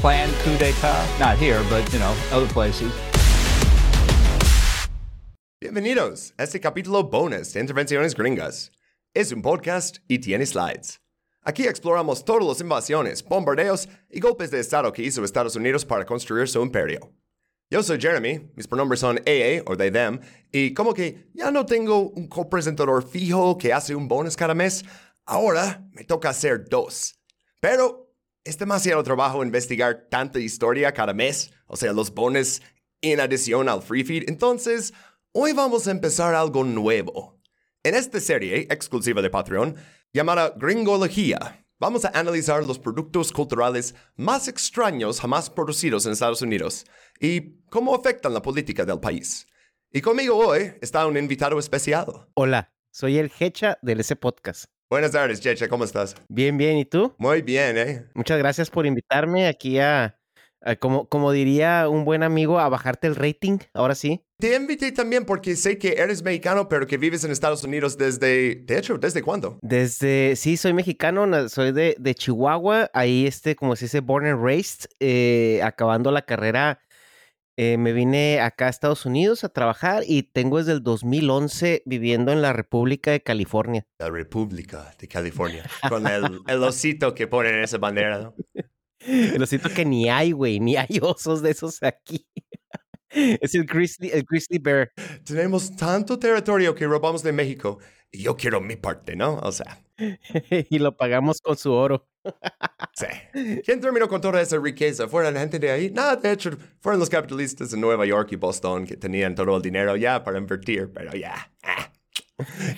Plan coup d'etat. Not here, but, you know, other places. Bienvenidos a este capítulo bonus de Intervenciones Gringas. Es un podcast y tiene slides. Aquí exploramos todas las invasiones, bombardeos y golpes de Estado que hizo Estados Unidos para construir su imperio. Yo soy Jeremy, mis pronombres son AA o they, them, y como que ya no tengo un copresentador fijo que hace un bonus cada mes, ahora me toca hacer dos. Pero es demasiado trabajo investigar tanta historia cada mes, o sea, los bonus en adición al free feed, entonces hoy vamos a empezar algo nuevo. En esta serie exclusiva de Patreon, llamada Gringología, vamos a analizar los productos culturales más extraños jamás producidos en Estados Unidos y cómo afectan la política del país. Y conmigo hoy está un invitado especial. Hola, soy el Hecha del ese podcast. Buenas tardes, Checha, ¿cómo estás? Bien, bien, ¿y tú? Muy bien, ¿eh? Muchas gracias por invitarme aquí a, a como, como diría un buen amigo, a bajarte el rating, ahora sí. Te invité también porque sé que eres mexicano, pero que vives en Estados Unidos desde, de hecho, ¿desde cuándo? Desde, sí, soy mexicano, soy de, de Chihuahua, ahí este, como se dice, born and raised, eh, acabando la carrera, eh, me vine acá a Estados Unidos a trabajar y tengo desde el 2011 viviendo en la República de California. La República de California, con el, el osito que ponen en esa bandera, ¿no? Lo siento que ni hay, güey, ni hay osos de esos aquí. Es el grizzly, el grizzly bear. Tenemos tanto territorio que robamos de México y yo quiero mi parte, ¿no? O sea, y lo pagamos con su oro. Sí. ¿Quién terminó con toda esa riqueza? ¿Fueron la gente de ahí? No, de hecho, fueron los capitalistas de Nueva York y Boston que tenían todo el dinero ya para invertir, pero ya. ah,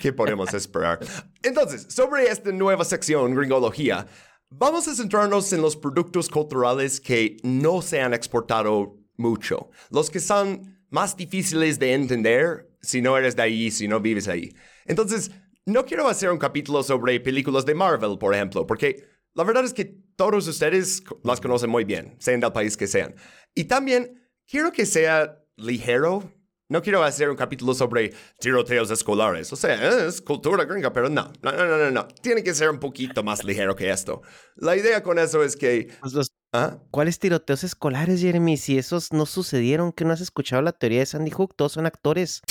¿Qué podemos esperar? Entonces, sobre esta nueva sección, Gringología, vamos a centrarnos en los productos culturales que no se han exportado mucho, los que son más difíciles de entender si no eres de ahí, si no vives ahí. Entonces, no quiero hacer un capítulo sobre películas de Marvel, por ejemplo, porque la verdad es que todos ustedes las conocen muy bien, sean del país que sean. Y también quiero que sea ligero. No quiero hacer un capítulo sobre tiroteos escolares. O sea, es cultura gringa, pero no. No, no, no, no, no. Tiene que ser un poquito más ligero que esto. La idea con eso es que... Pues los- ¿Ah? ¿Cuáles tiroteos escolares, Jeremy? Si esos no sucedieron, que no has escuchado la teoría de Sandy Hook, todos son actores.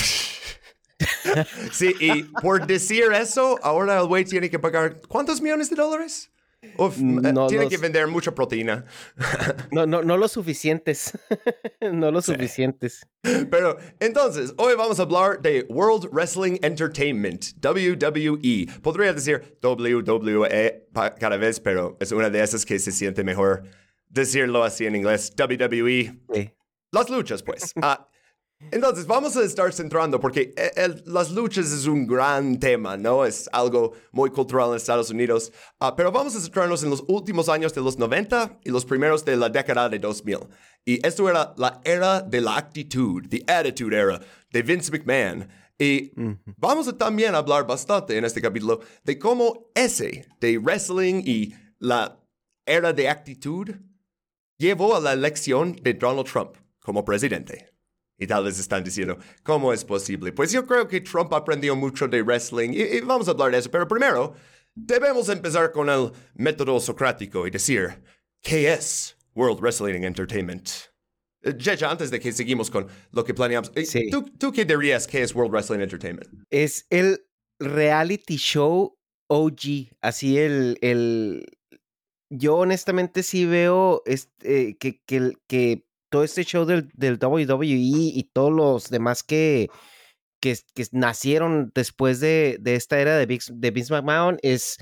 Sí, y por decir eso, ahora el güey tiene que pagar... ¿Cuántos millones de dólares? Uf, eh, No tiene los- que vender mucha proteína. No, no, no lo suficientes. no lo suficientes. Pero entonces, hoy vamos a hablar de World Wrestling Entertainment, WWE. Podría decir WWE cada vez, pero es una de esas que se siente mejor decirlo así en inglés. WWE. Sí. Las luchas, pues. Ah, entonces, vamos a estar centrando, porque eh, el- las luchas es un gran tema, ¿no? Es algo muy cultural en Estados Unidos. Ah, pero vamos a centrarnos en los últimos años de los 90 y los primeros de la década de 2000. Y esto era la era de la actitud, the attitude era, de Vince McMahon. Y vamos a también hablar bastante en este capítulo de cómo ese de wrestling y la era de actitud llevó a la elección de Donald Trump como presidente. Y tal vez están diciendo, ¿cómo es posible? Pues yo creo que Trump aprendió mucho de wrestling y, y vamos a hablar de eso. Pero primero, debemos empezar con el método socrático y decir, ¿qué es World Wrestling Entertainment? Eh, Jecha, antes de que seguimos con lo que planeamos, eh, Sí. ¿tú, ¿tú qué dirías que es World Wrestling Entertainment? Es el reality show OG. Así el. el... Yo honestamente sí veo este, que, que, el- que todo este show del, del WWE y todos los demás que, que, que nacieron después de, de esta era de, Vince- de Vince McMahon es,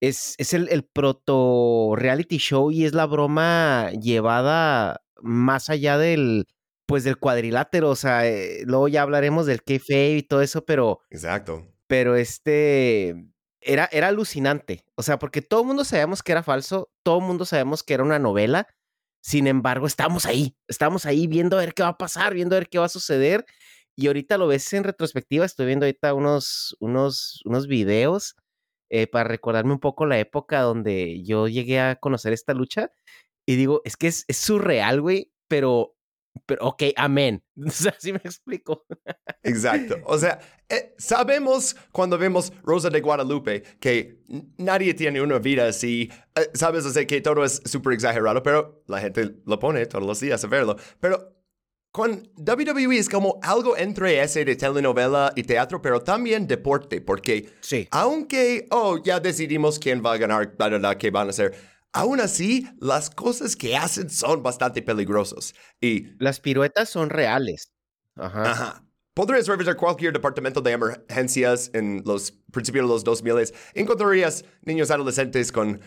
es, es el, el proto reality show y es la broma llevada más allá del pues del cuadrilátero, o sea, eh, luego ya hablaremos del kayfabe y todo eso, pero Exacto. pero este era, era alucinante. O sea, porque todo el mundo sabíamos que era falso, todo el mundo sabíamos que era una novela. Sin embargo, estamos ahí, estamos ahí viendo a ver qué va a pasar, viendo a ver qué va a suceder. Y ahorita lo ves en retrospectiva, estoy viendo ahorita unos, unos, unos videos eh, para recordarme un poco la época donde yo llegué a conocer esta lucha. Y digo, es que es, es surreal, güey, pero, pero, ok, amén. O sea, así me explico. Exacto. O sea, eh, sabemos cuando vemos Rosa de Guadalupe que nadie tiene una vida así. eh, sabes, o sea, que todo es súper exagerado, pero la gente lo pone todos los días a verlo. Pero con WWE es como algo entre ese de telenovela y teatro, pero también deporte, porque Sí. aunque, oh, ya decidimos quién va a ganar, bla, bla, bla, qué van a hacer, aún así, las cosas que hacen son bastante peligrosas. Y Las piruetas son reales. Ajá. Ajá. Podrías revisar cualquier departamento de emergencias en los principios de los 2000. Encontrarías niños adolescentes con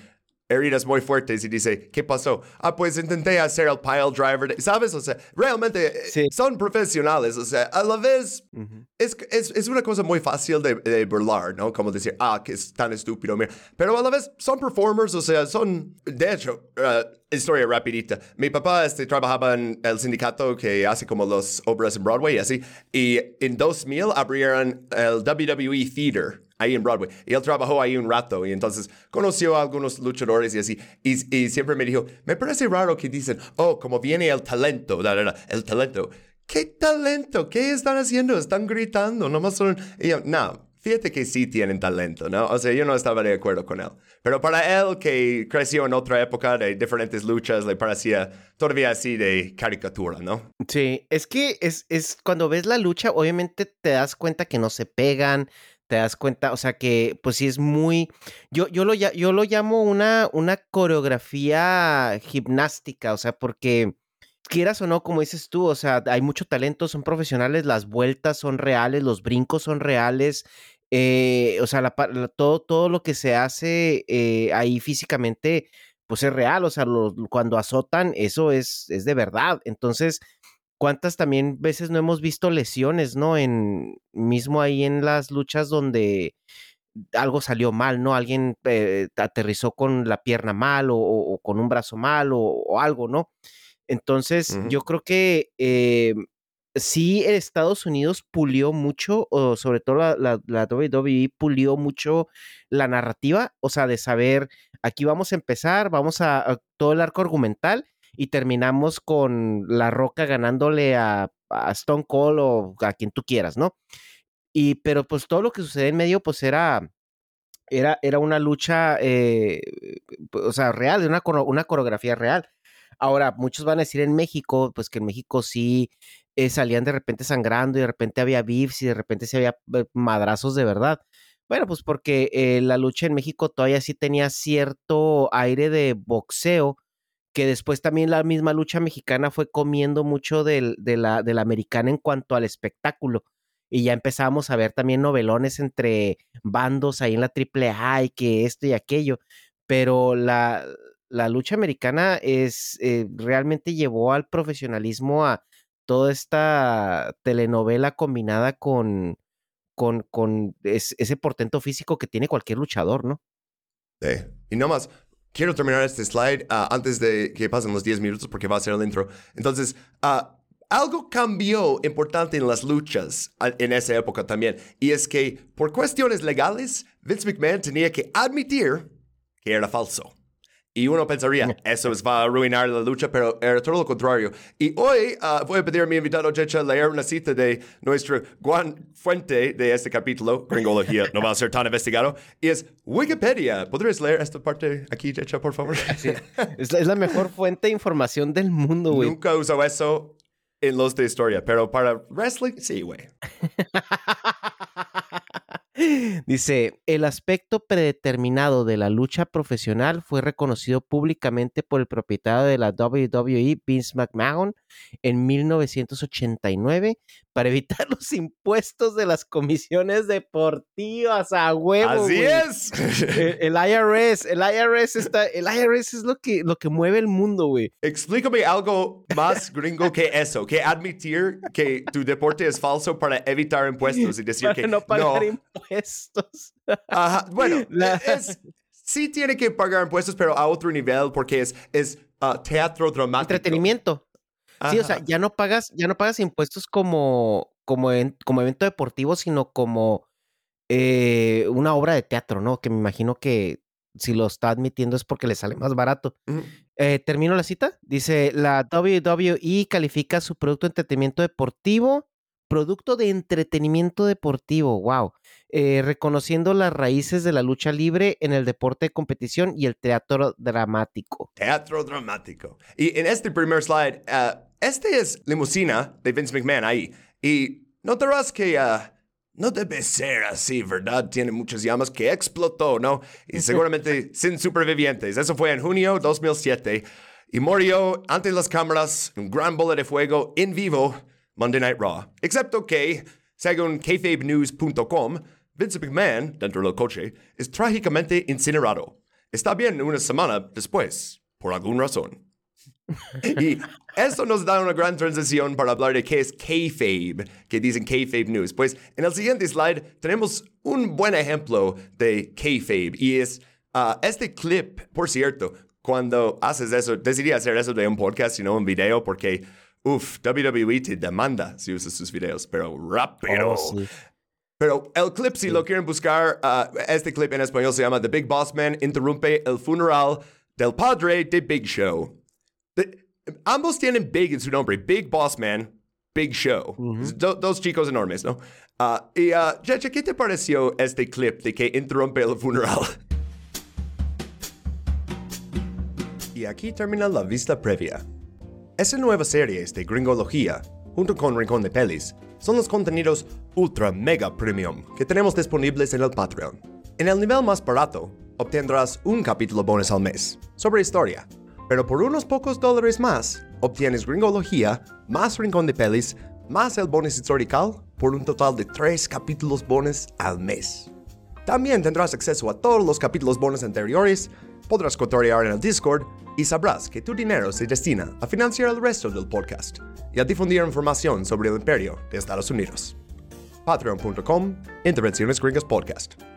heridas muy fuertes y dice, ¿qué pasó? Ah, pues intenté hacer el pile driver. de-". ¿Sabes? O sea, realmente eh, Sí. son profesionales. O sea, a la vez Ujú. es, es, es una cosa muy fácil de, de burlar, ¿no? Como decir, ah, que es tan estúpido, mira. Pero a la vez son performers, o sea, son... De hecho, uh, historia rapidita. Mi papá este, trabajaba en el sindicato que hace como las obras en Broadway y así. Y en 2000 abrieron el WWE Theater ahí en Broadway. Y él trabajó ahí un rato y entonces conoció a algunos luchadores y así. Y, y siempre me dijo, me parece raro que dicen, oh, como viene el talento, da, da, da, el talento. ¿Qué talento? ¿Qué están haciendo? Están gritando, nomás son... Y yo, no, fíjate que sí tienen talento, ¿no? O sea, yo no estaba de acuerdo con él. Pero para él, que creció en otra época de diferentes luchas, le parecía todavía así de caricatura, ¿no? Sí, es que es, es cuando ves la lucha, obviamente te das cuenta que no se pegan, te das cuenta, o sea que pues sí es muy, yo, yo, lo, yo lo llamo una, una coreografía gimnástica, o sea, porque quieras o no, como dices tú, o sea, hay mucho talento, son profesionales, las vueltas son reales, los brincos son reales, eh, o sea, la la- todo, todo lo que se hace eh, ahí físicamente, pues es real, o sea, lo- cuando azotan, eso es, es de verdad. Entonces, ¿cuántas también veces no hemos visto lesiones, no? En, mismo ahí en las luchas donde algo salió mal, ¿no? Alguien eh, aterrizó con la pierna mal o, con un brazo mal o, o algo, ¿no? Entonces, yo creo que eh, sí Estados Unidos pulió mucho, o sobre todo la, la, la WWE pulió mucho la narrativa, o sea, de saber, aquí vamos a empezar, vamos a, a todo el arco argumental y terminamos con La Roca ganándole a, Stone Cold o a quien tú quieras, ¿no? Y, pero pues todo lo que sucede en medio, pues era, era, era una lucha, eh, o sea, real, una, una coreografía real. Ahora, muchos van a decir en México, pues que en México sí eh, salían de repente sangrando y de repente había beefs y de repente se había eh, madrazos de verdad. Bueno, pues porque la lucha en México todavía sí tenía cierto aire de boxeo, que después también la misma lucha mexicana fue comiendo mucho del, de, la, americana en cuanto al espectáculo. Y ya empezamos a ver también novelones entre bandos ahí en la AAA y que esto y aquello. Pero la, la lucha americana es eh, realmente llevó al profesionalismo a toda esta telenovela combinada con, con, con es- ese portento físico que tiene cualquier luchador, ¿no? Sí. Y nomás, quiero terminar este slide ah, antes de que pasen los 10 minutos porque va a ser el intro. Entonces, ah, algo cambió importante en las luchas en esa época también. Y es que por cuestiones legales, Vince McMahon tenía que admitir que era falso. Y uno pensaría, eso es- va a arruinar la lucha, pero era todo lo contrario. Y hoy ah, voy a pedir a mi invitado Checha leer una cita de nuestro gran fuente de este capítulo, Gringología, no va a ser tan investigado, y es Wikipedia. ¿Podrías leer esta parte aquí, Checha, por favor? Es, la- es la mejor fuente de información del mundo, güey. Nunca uso eso en los de historia, pero para wrestling, sí, güey. Dice, el aspecto predeterminado de la lucha profesional fue reconocido públicamente por el propietario de la WWE, Vince McMahon, en 1989 para evitar los impuestos de las comisiones deportivas a huevo. Así güey. es. El, el IRS, el IRS está, el IRS es lo que, lo que mueve el mundo, güey. Explícame algo más gringo que eso, que admitir que tu deporte es falso para evitar impuestos y decir Para que no pagar no. impuestos. Ajá, bueno, La- es, sí tiene que pagar impuestos, pero a otro nivel, porque es, es ah, teatro dramático. Entretenimiento. Sí, o sea, ya no pagas, ya no pagas impuestos como, como, en- como evento deportivo, sino como eh, una obra de teatro, ¿no? Que me imagino que si lo está admitiendo es porque le sale más barato. Eh, Termino la cita. Dice, la WWE califica su producto de entretenimiento deportivo, producto de entretenimiento deportivo, wow, eh, reconociendo las raíces de la lucha libre en el deporte de competición y el teatro dramático. Teatro dramático. Y en este primer slide, ah, este es limusina de Vince McMahon ahí. Y notarás que ah, no debe ser así, ¿verdad? Tiene muchas llamas que explotó, ¿no? Y seguramente sin supervivientes. Eso fue en junio 2007. Y murió ante las cámaras un gran bola de fuego en vivo Monday Night Raw. Excepto que, según kayfabenews.com, Vince McMahon, dentro del coche, es trágicamente incinerado. Está bien una semana después, por alguna razón. Y esto nos da una gran transición para hablar de qué es kayfabe, que dicen kayfabe news. Pues en el siguiente slide tenemos un buen ejemplo de kayfabe y es ah, este clip, por cierto, cuando haces eso, decidí hacer eso de un podcast y no un video porque, uff, WWE te demanda si usas sus videos, pero rápido. Oh, sí. Pero el clip, si lo quieren buscar, ah, este clip en español se llama The Big Boss Man interrumpe el funeral del padre de Big Show. Ambos tienen Big en su nombre. Big Boss Man, Big Show. Do- dos chicos enormes, ¿no? Ah, y, Cheche, ¿qué te pareció este clip de que interrumpe el funeral? Y aquí termina la vista previa. Esta nueva serie de Gringología, junto con Rincón de Pelis, son los contenidos ultra mega premium que tenemos disponibles en el Patreon. En el nivel más barato, obtendrás un capítulo bonus al mes sobre historia, pero por unos pocos dólares más, obtienes Gringología, más Rincón de Pelis, más el bonus historical por un total de tres capítulos bonus al mes. También tendrás acceso a todos los capítulos bonus anteriores, podrás cotorear en el Discord y sabrás que tu dinero se destina a financiar el resto del podcast y a difundir información sobre el imperio de Estados Unidos. Patreon.com, Intervenciones Gringas Podcast.